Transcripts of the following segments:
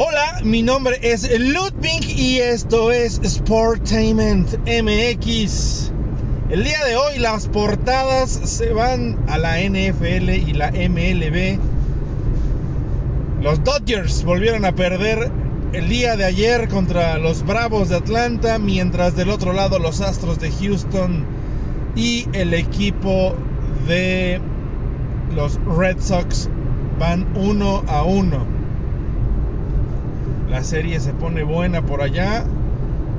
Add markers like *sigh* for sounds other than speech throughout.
Hola, mi nombre es Ludwig y esto es Sportainment MX. El día de hoy las portadas se van a la NFL y la MLB. Los Dodgers volvieron a perder el día de ayer contra los Bravos de Atlanta, mientras del otro lado los Astros de Houston y el equipo de los Red Sox van uno a uno. La serie se pone buena por allá.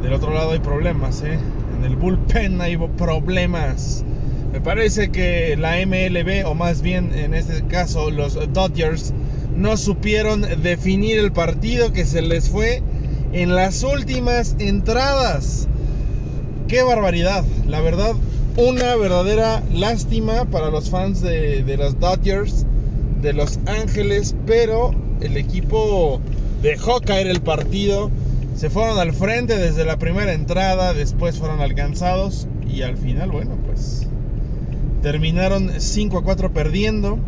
Del otro lado hay problemas, ¿eh? En el bullpen hay problemas. Me parece que la MLB, o más bien en este caso los Dodgers, no supieron definir el partido que se les fue en las últimas entradas. Qué barbaridad, la verdad, una verdadera lástima para los fans de, de los Dodgers, de Los Ángeles, pero el equipo dejó caer el partido. Se fueron al frente desde la primera entrada, después fueron alcanzados y al final, bueno, pues terminaron 5 a 4 perdiendo.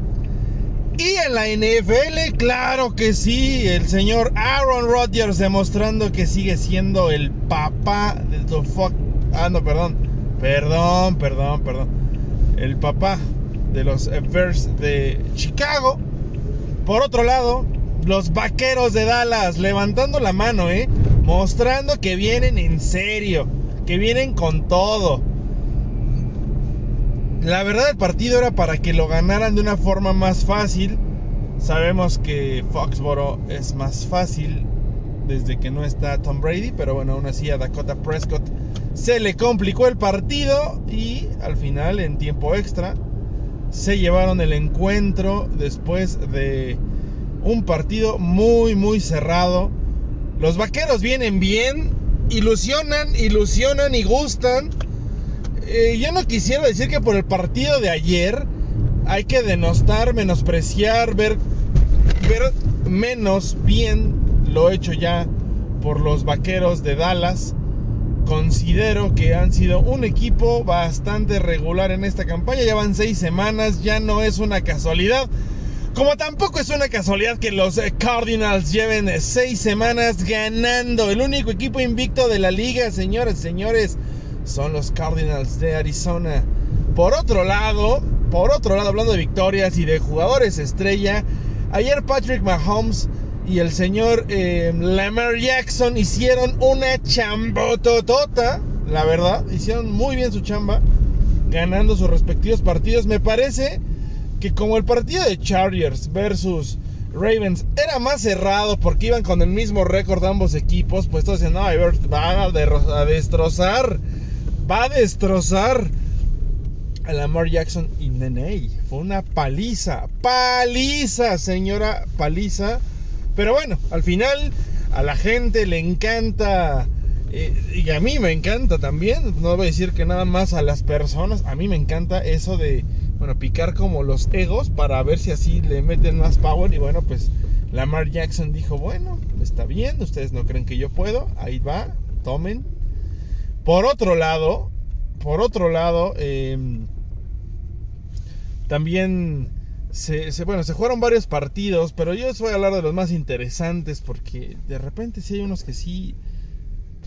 Y en la NFL, claro que sí, el señor Aaron Rodgers demostrando que sigue siendo el papá de the fuck. Ah, no, perdón. Perdón, perdón, perdón. El papá de los Bears de Chicago. Por otro lado, los vaqueros de Dallas levantando la mano, ¿eh? Mostrando que vienen en serio, que vienen con todo. La verdad el partido era para que lo ganaran de una forma más fácil. Sabemos que Foxboro es más fácil desde que no está Tom Brady, pero bueno, aún así a Dakota Prescott se le complicó el partido y al final en tiempo extra se llevaron el encuentro después de un partido muy, muy cerrado. Los vaqueros vienen bien, ilusionan, ilusionan y gustan. Eh, yo no quisiera decir que por el partido de ayer hay que denostar, menospreciar, ver, ver menos bien lo hecho ya por los vaqueros de Dallas. Considero que han sido un equipo bastante regular en esta campaña. Ya van seis semanas, ya no es una casualidad. Como tampoco es una casualidad que los eh, Cardinals lleven eh, seis semanas ganando. El único equipo invicto de la liga, señores, señores, son los Cardinals de Arizona. Por otro lado, por otro lado, hablando de victorias y de jugadores estrella, ayer Patrick Mahomes y el señor eh, Lamar Jackson hicieron una chambototota, la verdad, hicieron muy bien su chamba, ganando sus respectivos partidos. Me parece que como el partido de Chargers versus Ravens era más cerrado porque iban con el mismo récord ambos equipos, pues todos decían, no, va a, destrozar, va a destrozar a Lamar Jackson y Nene. Fue una paliza, paliza, señora, paliza. Pero bueno, al final a la gente le encanta, eh, y a mí me encanta también, no voy a decir que nada más a las personas, a mí me encanta eso de bueno, picar como los egos para ver si así le meten más power. Y bueno, pues Lamar Jackson dijo, bueno, está bien, ustedes no creen que yo puedo, ahí va, tomen. Por otro lado, por otro lado, em, también se, bueno, se jugaron varios partidos, pero yo les voy a hablar de los más interesantes porque de repente sí hay unos que sí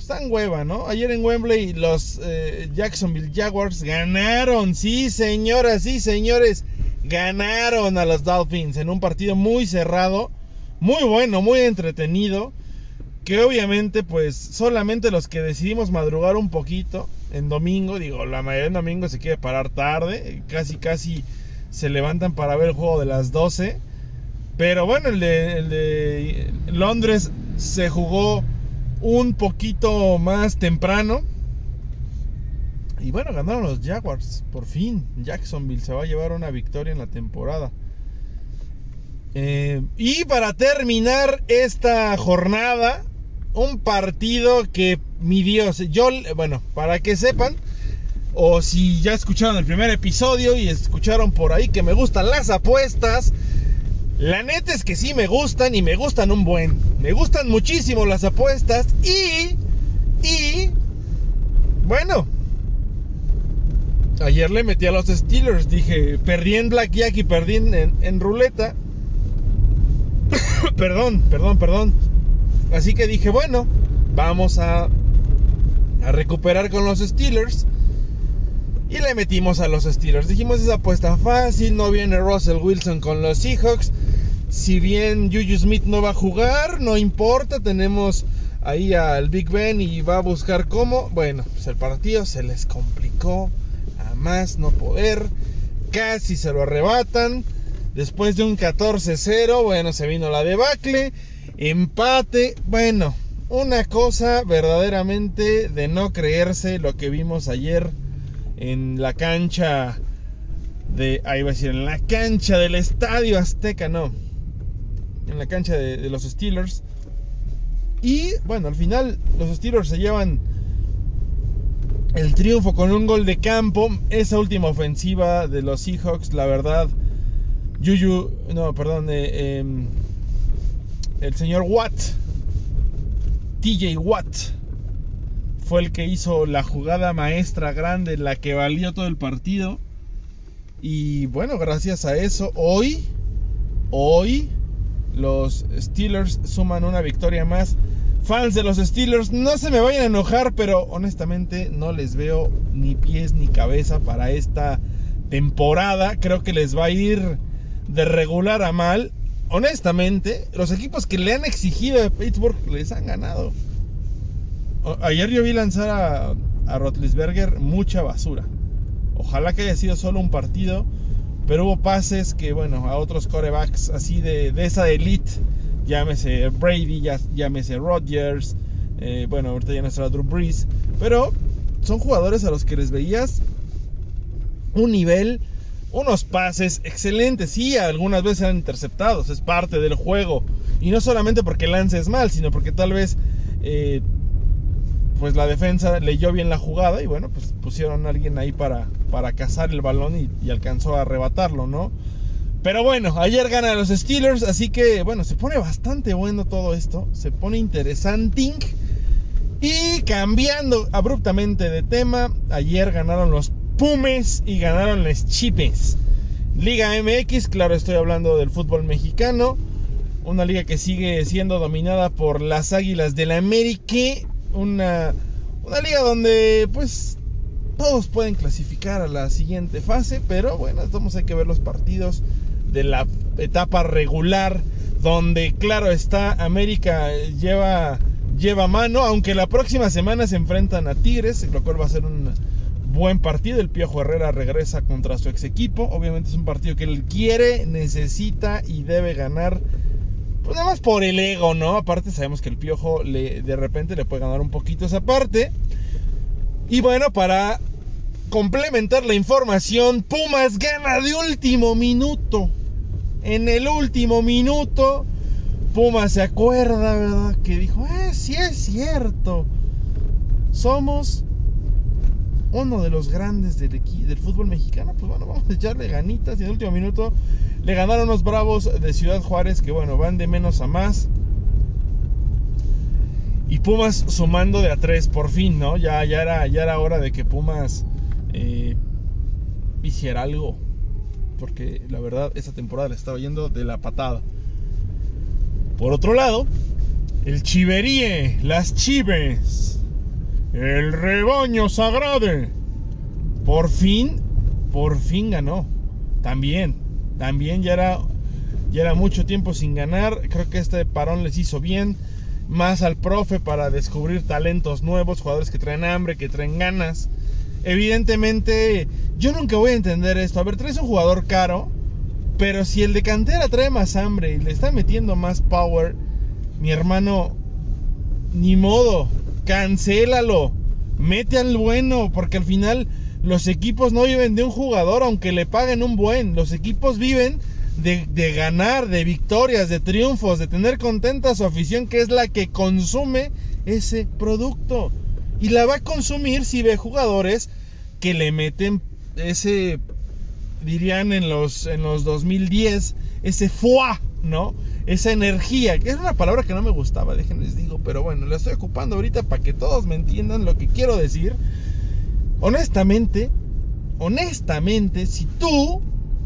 están hueva, ¿no? Ayer en Wembley los eh, Jacksonville Jaguars ganaron, sí señoras, sí señores, ganaron a los Dolphins en un partido muy cerrado, muy bueno, muy entretenido, que obviamente pues solamente los que decidimos madrugar un poquito en domingo, digo, la mayoría en domingo se quiere parar tarde, casi casi se levantan para ver el juego de las 12, pero bueno, el de, el de Londres se jugó un poquito más temprano. Y bueno, ganaron los Jaguars. Por fin, Jacksonville se va a llevar una victoria en la temporada. Eh, y para terminar esta jornada, un partido que, mi Dios, yo, bueno, para que sepan, o si ya escucharon el primer episodio y escucharon por ahí que me gustan las apuestas, la neta es que sí me gustan y me gustan un buen. Me gustan muchísimo las apuestas y... Y... Bueno. Ayer le metí a los Steelers. Dije, perdí en Blackjack y perdí en, en ruleta. *coughs* perdón, perdón, perdón. Así que dije, bueno, vamos a, a recuperar con los Steelers. Y le metimos a los Steelers. Dijimos, esa apuesta fácil, no viene Russell Wilson con los Seahawks. Si bien Juju Smith no va a jugar, no importa, tenemos ahí al Big Ben y va a buscar cómo. Bueno, pues el partido se les complicó a más no poder. Casi se lo arrebatan. Después de un 14-0, bueno, se vino la debacle. Empate, bueno, una cosa verdaderamente de no creerse lo que vimos ayer en la cancha de, ahí va a decir, en la cancha del Estadio Azteca, no, en la cancha de, los Steelers. Y bueno, al final los Steelers se llevan el triunfo con un gol de campo. Esa última ofensiva de los Seahawks, la verdad, Yuyu, no, perdón, eh, em, el señor Watt, TJ Watt, fue el que hizo la jugada maestra grande, la que valió todo el partido. Y bueno, gracias a eso, hoy, hoy, los Steelers suman una victoria más. Fans de los Steelers, no se me vayan a enojar, pero honestamente no les veo ni pies ni cabeza para esta temporada. Creo que les va a ir de regular a mal. Honestamente, los equipos que le han exigido a Pittsburgh les han ganado. Ayer yo vi lanzar a, a Rotlisberger mucha basura. Ojalá que haya sido solo un partido, pero hubo pases que, bueno, a otros corebacks así de, de esa elite, llámese Brady, llámese Rodgers, eh, bueno, ahorita ya no está Drew Brees, pero son jugadores a los que les veías un nivel unos pases excelentes. Sí, algunas veces eran interceptados, es parte del juego. Y no solamente porque lances mal, sino porque tal vez eh, pues la defensa leyó bien la jugada y bueno, pues pusieron a alguien ahí para, para cazar el balón y, alcanzó a arrebatarlo, ¿no? Pero bueno, ayer ganan los Steelers, así que bueno, se pone bastante bueno todo esto, se pone interesante. Y cambiando abruptamente de tema, ayer ganaron los Pumes y ganaron los Chipes. Liga MX, claro, estoy hablando del fútbol mexicano. Una liga que sigue siendo dominada por las Águilas del la América. Una, una liga donde, pues, todos pueden clasificar a la siguiente fase. Pero bueno, vamos hay que ver los partidos de la etapa regular. Donde, claro está, América lleva, lleva mano. Aunque la próxima semana se enfrentan a Tigres, lo cual va a ser un buen partido. El Piojo Herrera regresa contra su ex equipo. Obviamente es un partido que él quiere, necesita y debe ganar. Pues nada más por el ego, ¿no? Aparte sabemos que el Piojo le, de repente le puede ganar un poquito esa parte. Y bueno, para complementar la información, Pumas gana de último minuto. En el último minuto, Pumas se acuerda, ¿verdad? Que dijo, eh, sí es cierto. Somos uno de los grandes del, fútbol mexicano, pues bueno, vamos a echarle ganitas. Y en el último minuto le ganaron los Bravos de Ciudad Juárez, que bueno, van de menos a más. Y Pumas sumando de a tres, por fin, ¿no? Ya, ya, era, ya era hora de que Pumas eh, hiciera algo. Porque la verdad, esa temporada le estaba yendo de la patada. Por otro lado, el Chiveríe, las Chives el rebaño sagrado. Por fin, por fin ganó. También, también ya era, ya era mucho tiempo sin ganar. Creo que este parón les hizo bien. Más al profe para descubrir talentos nuevos, jugadores que traen hambre, que traen ganas. Evidentemente, yo nunca voy a entender esto. A ver, traes un jugador caro, pero si el de cantera trae más hambre y le está metiendo más power, mi hermano, ni modo, cancélalo, mete al bueno, porque al final los equipos no viven de un jugador aunque le paguen un buen, los equipos viven de, ganar, de victorias, de triunfos, de tener contenta su afición que es la que consume ese producto. Y la va a consumir si ve jugadores que le meten ese, dirían en los, en los 2010, ese fuá, ¿no? Esa energía, que es una palabra que no me gustaba, déjenles digo, pero bueno, la estoy ocupando ahorita para que todos me entiendan lo que quiero decir. Honestamente, honestamente, si tú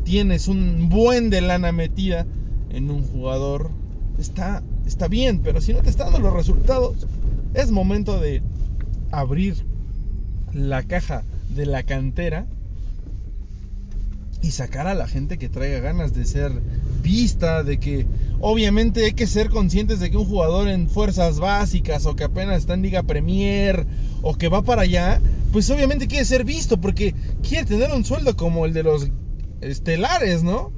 tienes un buen de lana metida en un jugador, está, está bien, pero si no te están dando los resultados, es momento de abrir la caja de la cantera y sacar a la gente que traiga ganas de ser vista, de que obviamente hay que ser conscientes de que un jugador en fuerzas básicas o que apenas está en Liga Premier o que va para allá, pues obviamente quiere ser visto porque quiere tener un sueldo como el de los estelares, ¿no?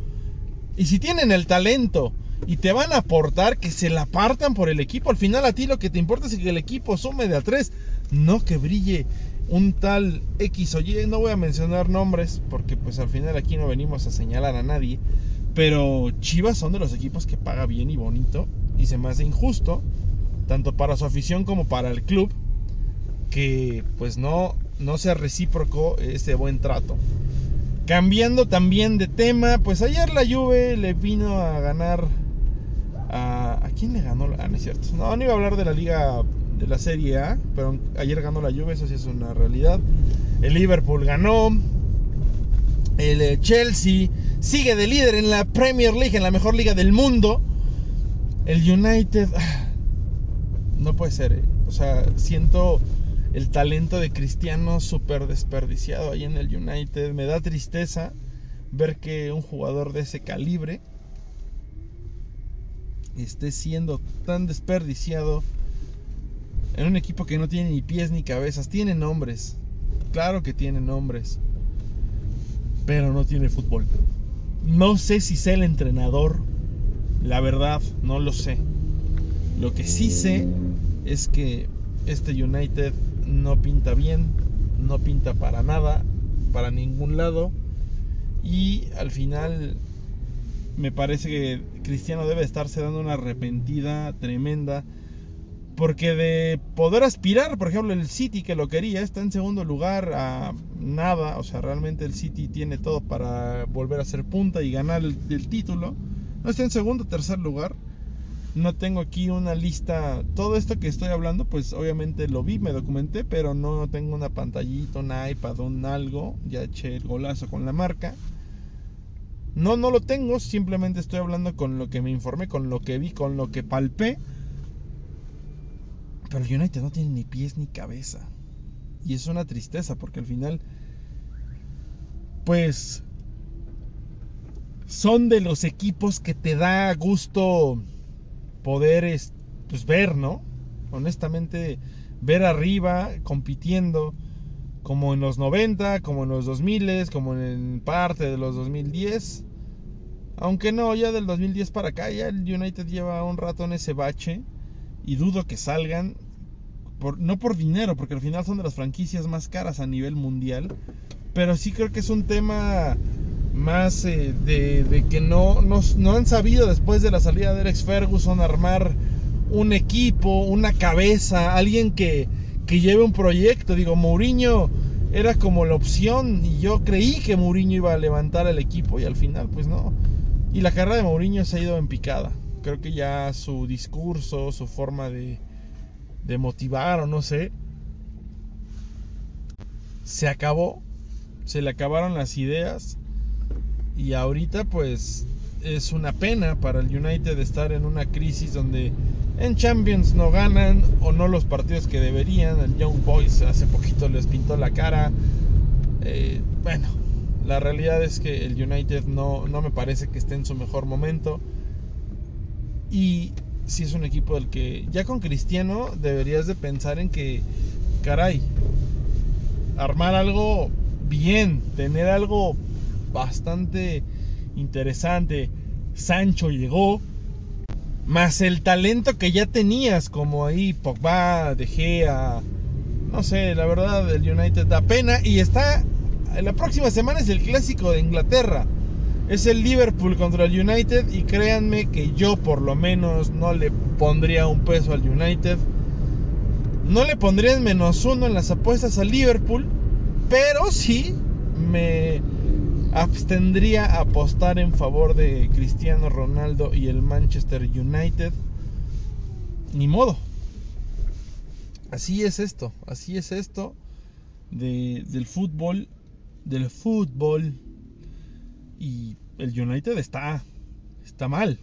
Y si tienen el talento y te van a aportar, que se la apartan por el equipo. Al final a ti lo que te importa es que el equipo sume de a tres, no que brille un tal X o Y. No voy a mencionar nombres porque pues al final aquí no venimos a señalar a nadie. Pero Chivas son de los equipos que paga bien y bonito y se me hace injusto, tanto para su afición como para el club, que pues no, no sea recíproco ese buen trato. Cambiando también de tema, pues ayer la Juve le vino a ganar a... ¿A quién le ganó? Ah, no es cierto. No, no iba a hablar de la liga de la Serie A, pero ayer ganó la Juve, eso sí es una realidad. El Liverpool ganó. El eh, Chelsea sigue de líder en la Premier League, en la mejor liga del mundo. El United... Ah, no puede ser. Eh. O sea, siento el talento de Cristiano súper desperdiciado ahí en el United. Me da tristeza ver que un jugador de ese calibre esté siendo tan desperdiciado en un equipo que no tiene ni pies ni cabezas. Tiene nombres, claro que tiene nombres, pero no tiene fútbol. No sé si sea el entrenador, la verdad, no lo sé. Lo que sí sé es que este United no pinta bien, no pinta para nada, para ningún lado. Y al final me parece que Cristiano debe estarse dando una arrepentida tremenda. Porque de poder aspirar, por ejemplo, el City que lo quería, está en segundo lugar a nada. O sea, realmente el City tiene todo para volver a ser punta y ganar el, título. No está en segundo o tercer lugar no tengo aquí una lista. Todo esto que estoy hablando, pues obviamente lo vi, me documenté, pero no tengo una pantallita, un iPad, un algo. Ya eché el golazo con la marca. No, no lo tengo, simplemente estoy hablando con lo que me informé, con lo que vi, con lo que palpé. Pero el United no tiene ni pies ni cabeza. Y es una tristeza porque al final, pues, son de los equipos que te da gusto poder pues, ver, ¿no? Honestamente, ver arriba compitiendo como en los 90, como en los 2000, como en parte de los 2010. Aunque no, ya del 2010 para acá, ya el United lleva un rato en ese bache y dudo que salgan, no por dinero, porque al final son de las franquicias más caras a nivel mundial, pero sí creo que es un tema más eh, de, que no, no, han sabido después de la salida de Alex Ferguson armar un equipo, una cabeza, alguien que, que lleve un proyecto. Digo, Mourinho era como la opción y yo creí que Mourinho iba a levantar el equipo y al final pues no. Y la carrera de Mourinho se ha ido en picada. Creo que ya su discurso, su forma de, motivar o no sé, se acabó. Se le acabaron las ideas y ahorita pues es una pena para el United estar en una crisis donde en Champions no ganan o no los partidos que deberían. El Young Boys hace poquito les pintó la cara. Eh, bueno, la realidad es que el United no, no me parece que esté en su mejor momento. Y si es un equipo del que ya con Cristiano deberías de pensar en que, caray, armar algo bien, tener algo bastante interesante. Sancho llegó, más el talento que ya tenías, como ahí Pogba, De Gea, no sé, la verdad el United da pena y está, la próxima semana es el clásico de Inglaterra, es el Liverpool contra el United y créanme que yo por lo menos no le pondría un peso al United, no le pondría en menos uno en las apuestas al Liverpool, pero sí me abstendría a apostar en favor de Cristiano Ronaldo y el Manchester United. Ni modo. Así es esto, así es esto del fútbol, del fútbol. Y el United está, está mal.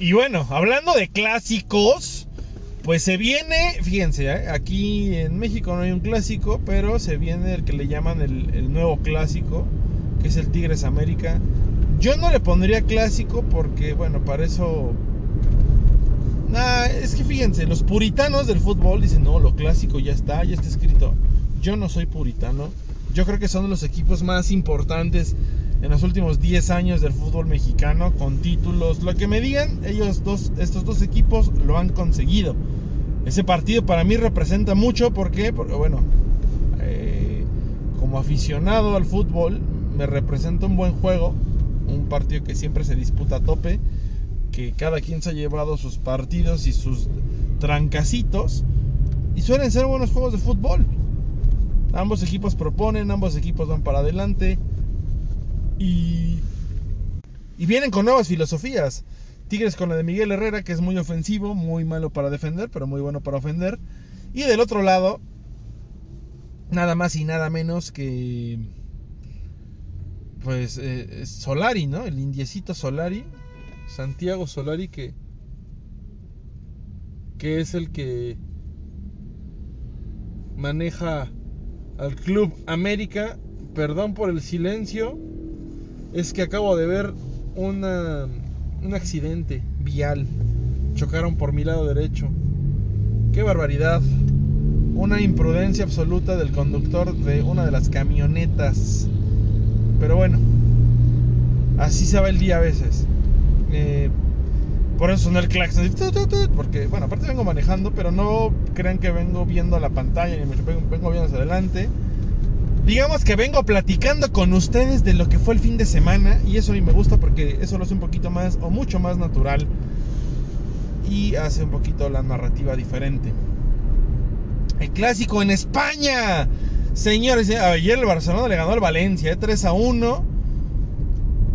Y bueno, hablando de clásicos, pues se viene, fíjense, ¿eh? aquí en México no hay un clásico, pero se viene el que le llaman el, nuevo clásico, que es el Tigres América. Yo no le pondría clásico porque, bueno, para eso... Nah, es que fíjense, los puritanos del fútbol dicen, no, lo clásico ya está, ya está escrito. Yo no soy puritano. Yo creo que son los equipos más importantes en los últimos 10 años del fútbol mexicano con títulos. Lo que me digan, ellos dos, estos dos equipos lo han conseguido. Ese partido para mí representa mucho porque, porque bueno, eh, como aficionado al fútbol, me representa un buen juego, un partido que siempre se disputa a tope, que cada quien se ha llevado sus partidos y sus trancacitos, y suelen ser buenos juegos de fútbol. Ambos equipos proponen, ambos equipos van para adelante y, y vienen con nuevas filosofías. Tigres con la de Miguel Herrera, que es muy ofensivo, muy malo para defender, pero muy bueno para ofender. Y del otro lado, nada más y nada menos que. Pues eh, Solari, ¿no? El indiecito Solari, Santiago Solari, que. que es el que maneja al Club América. Perdón por el silencio, es que acabo de ver una, un accidente vial. Chocaron por mi lado derecho. Qué barbaridad. Una imprudencia absoluta del conductor de una de las camionetas. Pero bueno, así se va el día a veces. Eh, por eso sonó el claxon. Porque, bueno, aparte vengo manejando, pero no crean que vengo viendo la pantalla ni me vengo viendo hacia adelante digamos que vengo platicando con ustedes de lo que fue el fin de semana y eso a mí me gusta porque eso lo hace un poquito más o mucho más natural y hace un poquito la narrativa diferente. El clásico en España. Señores, ayer el Barcelona le ganó al Valencia 3 ¿eh? a 1.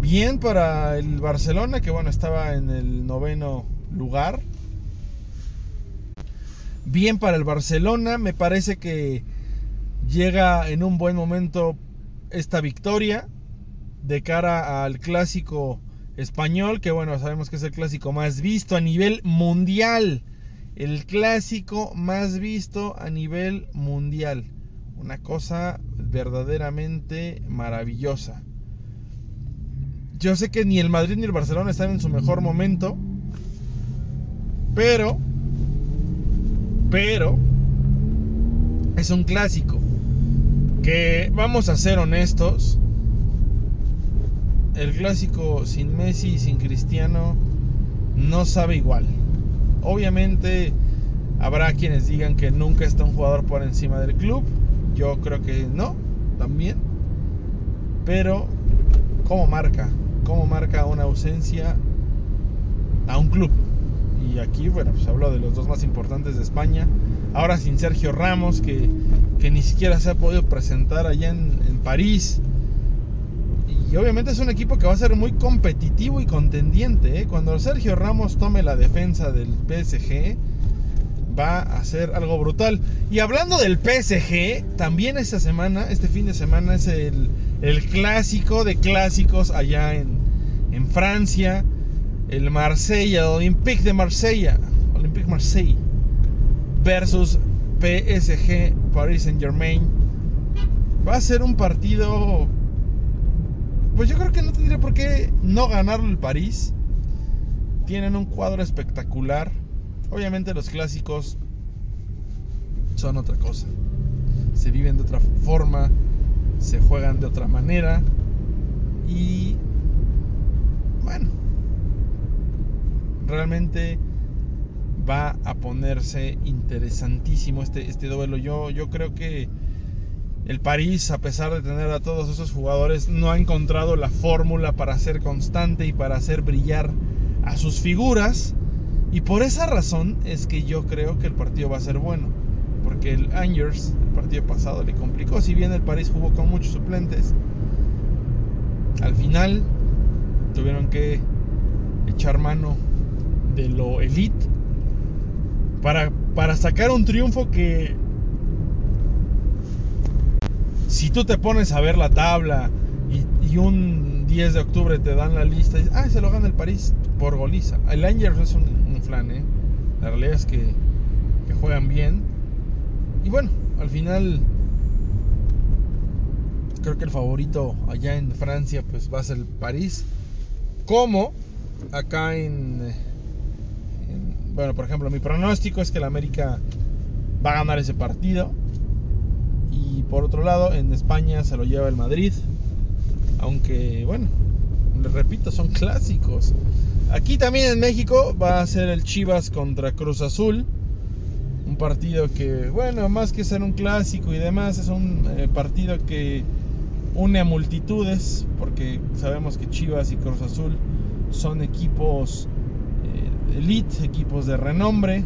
Bien para el Barcelona que bueno, estaba en el noveno lugar. Bien para el Barcelona, me parece que llega en un buen momento esta victoria de cara al clásico español, que bueno, sabemos que es el clásico más visto a nivel mundial. El clásico más visto a nivel mundial. Una cosa verdaderamente maravillosa. Yo sé que ni el Madrid ni el Barcelona están en su mejor momento. Pero, pero, es un clásico que vamos a ser honestos, el clásico sin Messi y sin Cristiano no sabe igual. Obviamente habrá quienes digan que nunca está un jugador por encima del club. Yo creo que no, también. Pero, ¿cómo marca? ¿Cómo marca una ausencia a un club? Y aquí, bueno, pues hablo de los dos más importantes de España. Ahora sin Sergio Ramos, que que ni siquiera se ha podido presentar allá en, París. Y obviamente es un equipo que va a ser muy competitivo y contendiente. ¿eh? Cuando Sergio Ramos tome la defensa del PSG, va a ser algo brutal. Y hablando del PSG, también esta semana, este fin de semana es el, clásico de clásicos allá en, en Francia. El Marsella, Olympique de Marsella, Olympique Marseille versus PSG Paris Saint Germain. Va a ser un partido. Pues yo creo que no tendría por qué no ganarlo el París. Tienen un cuadro espectacular. Obviamente los clásicos son otra cosa. Se viven de otra forma, se juegan de otra manera. Y bueno, realmente va a ponerse interesantísimo este, este duelo. Yo, yo creo que el París, a pesar de tener a todos esos jugadores, no ha encontrado la fórmula para ser constante y para hacer brillar a sus figuras. Y por esa razón es que yo creo que el partido va a ser bueno. Porque el Angers, partido pasado, le complicó. Si bien el París jugó con muchos suplentes, al final tuvieron que echar mano de lo elite para, sacar un triunfo que si tú te pones a ver la tabla y, un 10 de octubre te dan la lista y ah, se lo gana el París por goliza. El Angers es un, flan, ¿eh? La realidad es que juegan bien. Y bueno, al final creo que el favorito allá en Francia pues va a ser París. Como acá en, en, bueno, por ejemplo, mi pronóstico es que el América va a ganar ese partido. Y por otro lado, en España se lo lleva el Madrid. Aunque, bueno, les repito, son clásicos. Aquí también en México va a ser el Chivas contra Cruz Azul. Un partido que, bueno, más que ser un clásico y demás, es un eh, partido que une a multitudes, porque sabemos que Chivas y Cruz Azul son equipos eh, elite, equipos de renombre,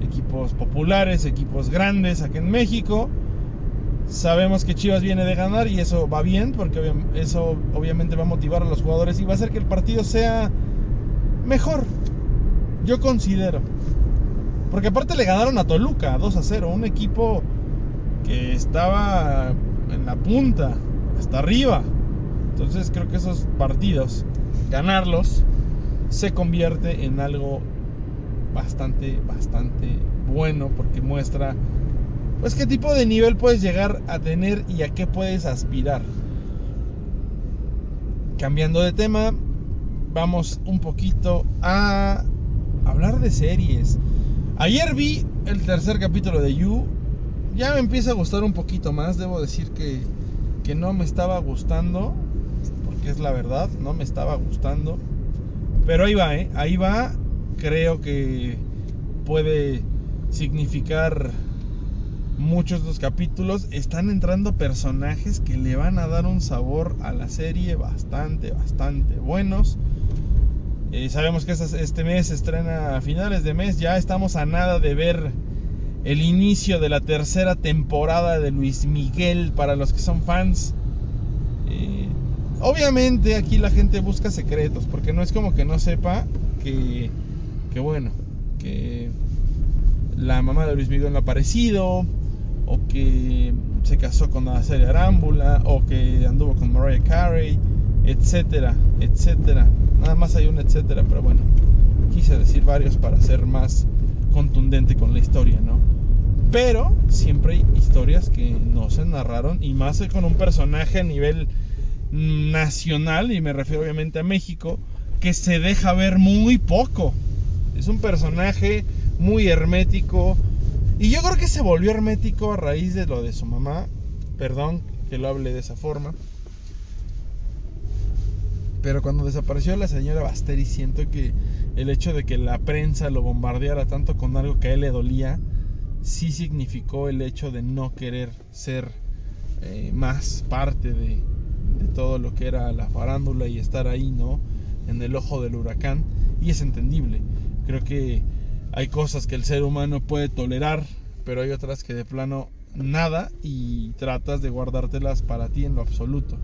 equipos populares, equipos grandes aquí en México. Sabemos que Chivas viene de ganar y eso va bien porque eso obviamente va a motivar a los jugadores y va a hacer que el partido sea mejor. Yo considero. Porque aparte le ganaron a Toluca 2 a 0, un equipo que estaba en la punta, hasta arriba. Entonces creo que esos partidos, ganarlos, se convierte en algo bastante, bastante bueno porque muestra pues qué tipo de nivel puedes llegar a tener y a qué puedes aspirar. Cambiando de tema, vamos un poquito a hablar de series. Ayer vi el tercer capítulo de You. Ya me empieza a gustar un poquito más. Debo decir que, que no me estaba gustando. Porque es la verdad, no me estaba gustando. Pero ahí va, ¿eh? Ahí va. Creo que puede significar muchos los capítulos están entrando personajes que le van a dar un sabor a la serie bastante, bastante buenos. Eh, sabemos que este mes estrena a finales de mes, ya estamos a nada de ver el inicio de la tercera temporada de Luis Miguel para los que son fans. Eh, obviamente aquí la gente busca secretos, porque no es como que no sepa que, bueno, que la mamá de Luis Miguel no ha aparecido, o que se casó con serie Arámbula, o que anduvo con Mariah Carey, etcétera, etcétera. Nada más hay un etcétera, pero bueno, quise decir varios para ser más contundente con la historia, ¿no? Pero siempre hay historias que no se narraron y más con un personaje a nivel nacional, y me refiero obviamente a México, que se deja ver muy poco. Es un personaje muy hermético, y yo creo que se volvió hermético a raíz de lo de su mamá. Perdón que lo hable de esa forma. Pero cuando desapareció la señora Basteri, siento que el hecho de que la prensa lo bombardeara tanto con algo que a él le dolía, sí significó el hecho de no querer ser eh, más parte de, de todo lo que era la farándula y estar ahí, ¿no? En el ojo del huracán. Y es entendible. Creo que hay cosas que el ser humano puede tolerar, pero hay otras que de plano nada y tratas de guardártelas para ti en lo absoluto.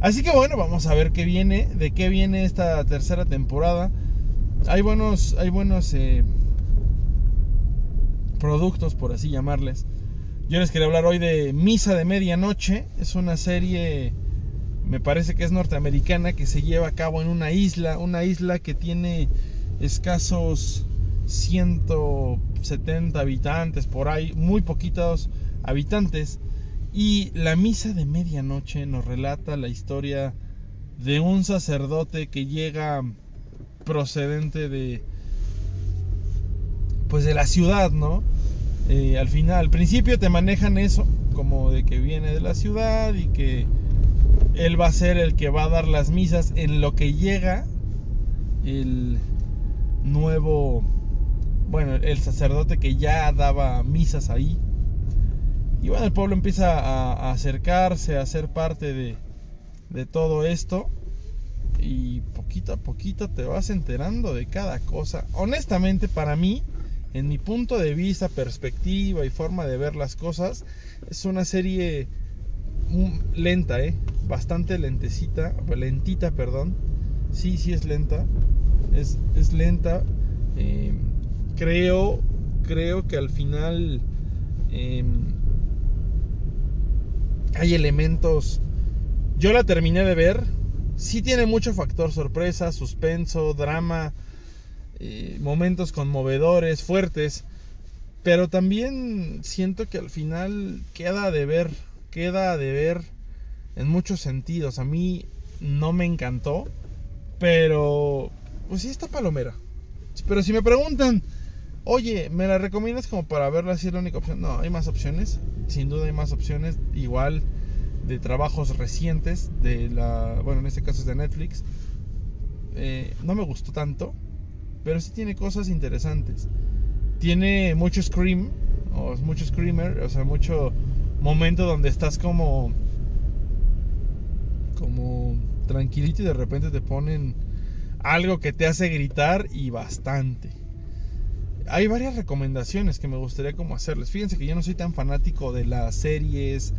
Así que bueno, vamos a ver qué viene, de qué viene esta tercera temporada. Hay buenos, hay buenos eh, productos, por así llamarles. Yo les quería hablar hoy de Misa de Medianoche. Es una serie, me parece que es norteamericana, que se lleva a cabo en una isla, una isla que tiene escasos 170 habitantes por ahí, muy poquitos habitantes. Y la misa de medianoche nos relata la historia de un sacerdote que llega procedente de pues de la ciudad, ¿no? Eh, al final, al principio te manejan eso, como de que viene de la ciudad y que él va a ser el que va a dar las misas en lo que llega el nuevo bueno, el sacerdote que ya daba misas ahí. Y bueno, el pueblo empieza a, acercarse, a ser parte de, de todo esto. Y poquito a poquito te vas enterando de cada cosa. Honestamente, para mí, en mi punto de vista, perspectiva y forma de ver las cosas, es una serie lenta, ¿eh? Bastante lentecita, lentita, perdón. Sí, sí es lenta. Es, es lenta. Eh, creo, creo que al final em, hay elementos. Yo la terminé de ver, sí tiene mucho factor sorpresa, suspenso, drama, eh, momentos conmovedores, fuertes, pero también siento que al final queda de ver, queda de ver en muchos sentidos. A mí no me encantó, pero pues sí está palomera. Pero si me preguntan, oye, ¿me la recomiendas como para verla es la única opción? No, hay más opciones, sin duda hay más opciones, igual de trabajos recientes, de la, bueno, en este caso es de Netflix. Eh, no me gustó tanto, pero sí tiene cosas interesantes. Tiene mucho scream, o mucho screamer, o sea, mucho momento donde estás como como tranquilito y de repente te ponen algo que te hace gritar y bastante. Hay varias recomendaciones que me gustaría hacerles. Fíjense que yo no soy tan fanático de las series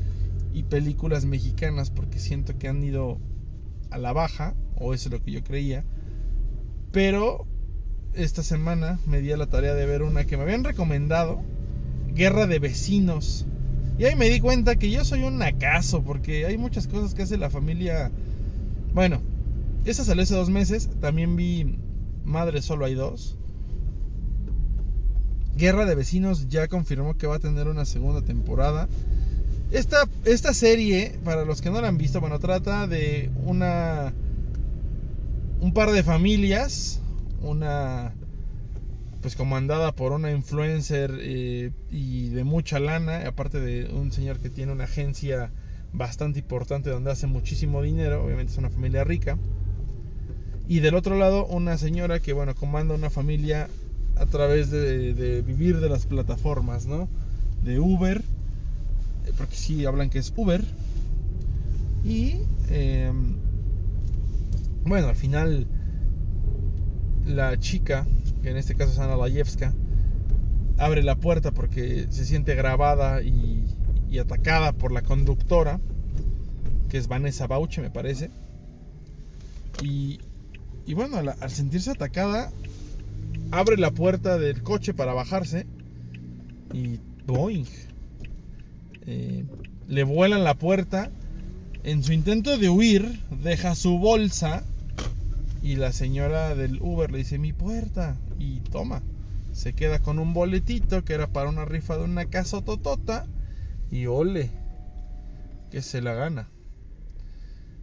y películas mexicanas porque siento que han ido a la baja, o eso es lo que yo creía. Pero esta semana me di a la tarea de ver una que me habían recomendado, Guerra de Vecinos. Y ahí me di cuenta que yo soy un acaso, porque hay muchas cosas que hace la familia. Bueno, esa salió hace dos meses. También vi Madre Solo hay dos. Guerra de Vecinos ya confirmó que va a tener una segunda temporada. Esta, esta serie, para los que no la han visto, bueno, trata de una. un par de familias. Una pues comandada por una influencer eh, y de mucha lana, aparte de un señor que tiene una agencia bastante importante donde hace muchísimo dinero, obviamente es una familia rica. Y del otro lado una señora que, bueno, comanda una familia a través de, vivir de las plataformas, ¿no? De Uber, eh, porque sí hablan que es Uber. Y, em, bueno, al final la chica que en este caso es Ana Layevska, abre la puerta porque se siente grabada y, atacada por la conductora, que es Vanessa Bauche, me parece. Y, bueno, al, sentirse atacada, abre la puerta del coche para bajarse y Boeing. Eh, le vuelan la puerta. En su intento de huir, deja su bolsa y la señora del Uber le dice mi puerta y toma. Se queda con un boletito que era para una rifa de una casa totota y ole, que se la gana.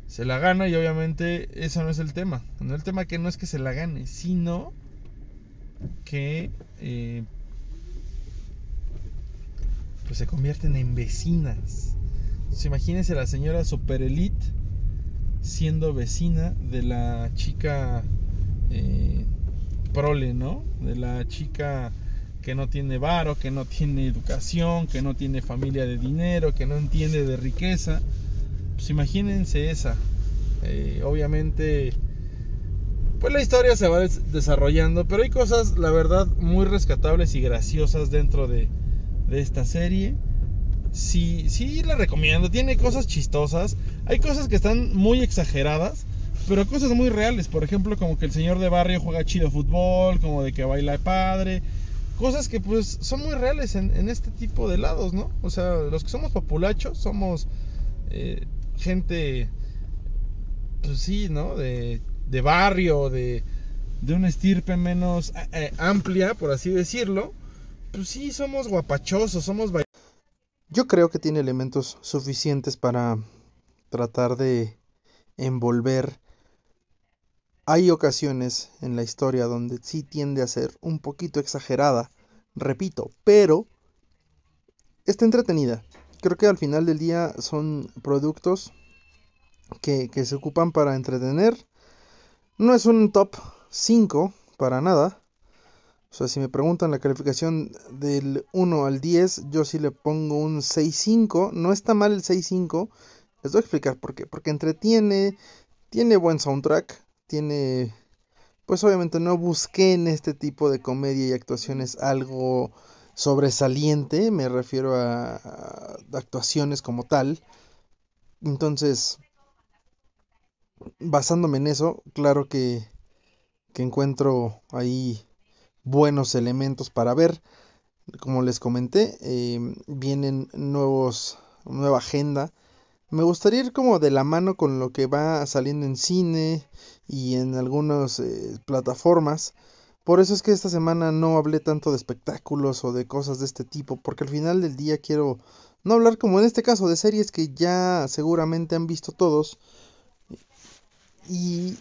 Se la gana y obviamente eso no es el tema. No el tema que no es que se la gane, sino que eh, pues se convierten en vecinas. imagínense la señora super elite siendo vecina de la chica eh, prole, ¿no? De la chica que no tiene varo, que no tiene educación, que no tiene familia de dinero, que no entiende de riqueza. Pues imagínense esa. Eh, obviamente, pues la historia se va desarrollando, pero hay cosas, la verdad, muy rescatables y graciosas dentro de, esta serie sí, sí la recomiendo. Tiene cosas chistosas. Hay cosas que están muy exageradas, pero cosas muy reales. Por ejemplo, como que el señor de barrio juega chido fútbol, como de que baila padre. Cosas que pues son muy reales en, este tipo de lados, ¿no? O sea, los que somos populachos somos eh, gente, pues sí, ¿no? De barrio, de, de una estirpe menos eh, eh, amplia, por así decirlo. Pues sí, somos guapachosos, somos yo creo que tiene elementos suficientes para tratar de envolver. Hay ocasiones en la historia donde sí tiende a ser un poquito exagerada, repito, pero está entretenida. Creo que al final del día son productos que, que se ocupan para entretener. No es un top 5 para nada, o sea, si me preguntan la calificación del 1 al 10, yo sí le pongo un 6.5. No está mal el 6.5. Les voy a explicar por qué. Porque entretiene, tiene buen soundtrack, tiene... Pues obviamente no busqué en este tipo de comedia y actuaciones algo sobresaliente, me refiero a, actuaciones como tal. Entonces, basándome en eso, claro que, que encuentro ahí buenos elementos para ver. Como les comenté, eh, vienen nuevos, nueva agenda me gustaría ir como de la mano con lo que va saliendo en cine y en algunas eh, plataformas. Por eso es que esta semana no hablé tanto de espectáculos o de cosas de este tipo, porque al final del día quiero no hablar como en este caso de series que ya seguramente han visto todos. Y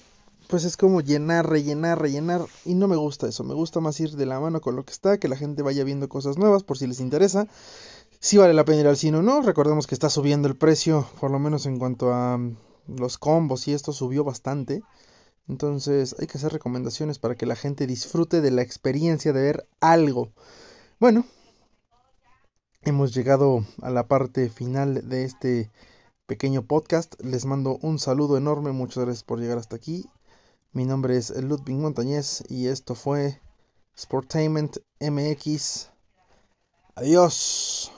pues es como llenar, rellenar, rellenar. Y no me gusta eso. Me gusta más ir de la mano con lo que está, que la gente vaya viendo cosas nuevas por si les interesa. Si vale la pena ir al cine o no. Recordemos que está subiendo el precio, por lo menos en cuanto a mm, los combos y esto subió bastante. Entonces hay que hacer recomendaciones para que la gente disfrute de la experiencia de ver algo. Bueno, hemos llegado a la parte final de este pequeño podcast. Les mando un saludo enorme. Muchas gracias por llegar hasta aquí. Mi nombre es Ludwig Montañez y esto fue Sportainment MX. Adiós.